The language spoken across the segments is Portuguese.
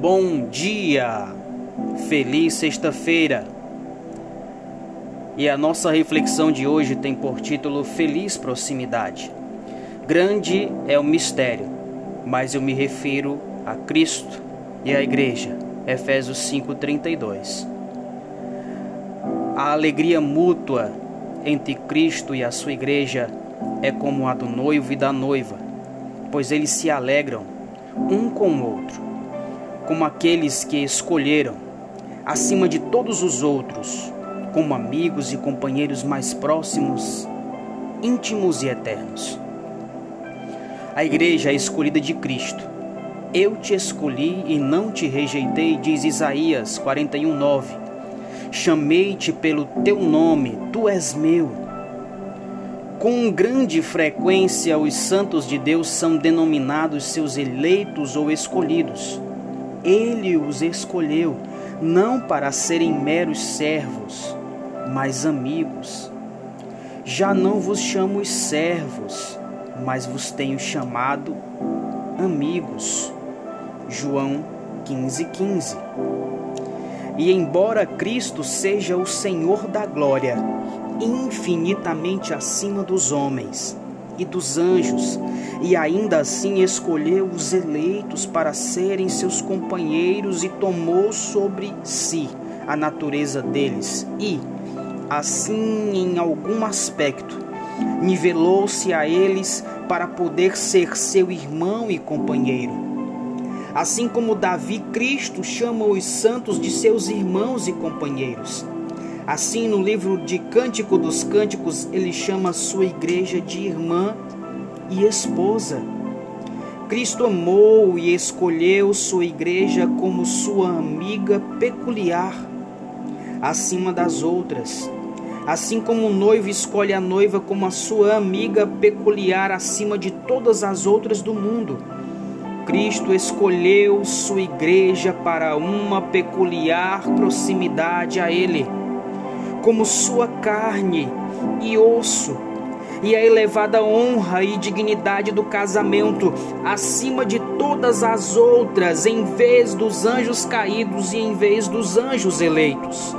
Bom dia! Feliz sexta-feira! E a nossa reflexão de hoje tem por título Feliz Proximidade. Grande é o mistério, mas eu me refiro a Cristo e à Igreja. Efésios 5:32. A alegria mútua entre Cristo e a sua Igreja é como a do noivo e da noiva, pois eles se alegram um com o outro, como aqueles que escolheram, acima de todos os outros, como amigos e companheiros mais próximos, íntimos e eternos. A igreja é escolhida de Cristo. Eu te escolhi e não te rejeitei, diz Isaías 41:9. Chamei-te pelo teu nome, tu és meu. Com grande frequência, os santos de Deus são denominados seus eleitos ou escolhidos. Ele os escolheu não para serem meros servos, mas amigos. Já não vos chamo servos, mas vos tenho chamado amigos. João 15,15 15. E embora Cristo seja o Senhor da glória, infinitamente acima dos homens e dos anjos, e ainda assim escolheu os eleitos para serem seus companheiros e tomou sobre si a natureza deles, e, assim, em algum aspecto, nivelou-se a eles para poder ser seu irmão e companheiro. Assim como Davi, Cristo chama os santos de seus irmãos e companheiros. Assim, no livro de Cântico dos Cânticos, ele chama sua igreja de irmã e esposa. Cristo amou e escolheu sua igreja como sua amiga peculiar, acima das outras. Assim como o noivo escolhe a noiva como a sua amiga peculiar acima de todas as outras do mundo. Cristo escolheu sua igreja para uma peculiar proximidade a Ele como sua carne e osso, e a elevada honra e dignidade do casamento acima de todas as outras, em vez dos anjos caídos e em vez dos anjos eleitos.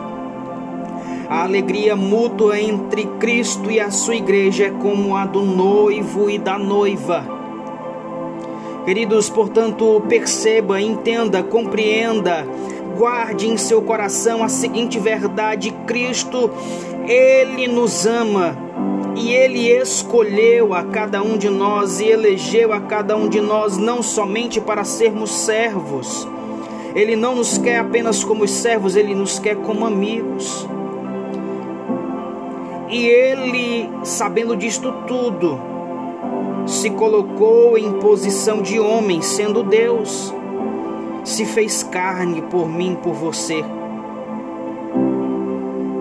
A alegria mútua entre Cristo e a sua igreja é como a do noivo e da noiva. Queridos, portanto, perceba, entenda, compreenda guarde em seu coração a seguinte verdade: Cristo, Ele nos ama e Ele escolheu a cada um de nós e elegeu a cada um de nós não somente para sermos servos. Ele não nos quer apenas como servos, Ele nos quer como amigos. E Ele, sabendo disto tudo, se colocou em posição de homem, sendo Deus se fez carne por mim, por você.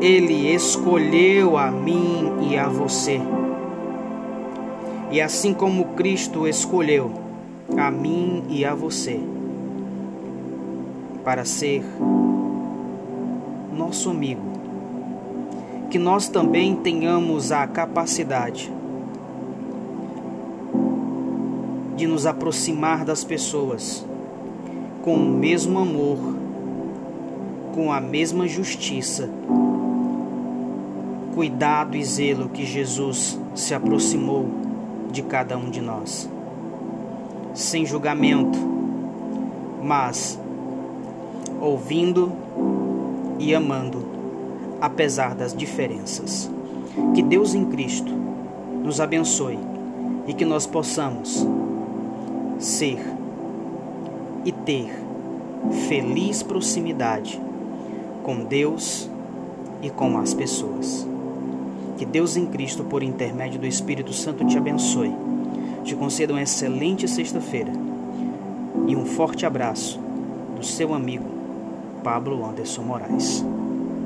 Ele escolheu a mim e a você. E assim como Cristo escolheu a mim e a você para ser nosso amigo, que nós também tenhamos a capacidade de nos aproximar das pessoas com o mesmo amor, com a mesma justiça, cuidado e zelo que Jesus se aproximou de cada um de nós. Sem julgamento, mas ouvindo e amando, apesar das diferenças. Que Deus em Cristo nos abençoe e que nós possamos ser e ter feliz proximidade com Deus e com as pessoas. Que Deus em Cristo, por intermédio do Espírito Santo, te abençoe, te conceda uma excelente sexta-feira e um forte abraço do seu amigo Pablo Anderson Moraes.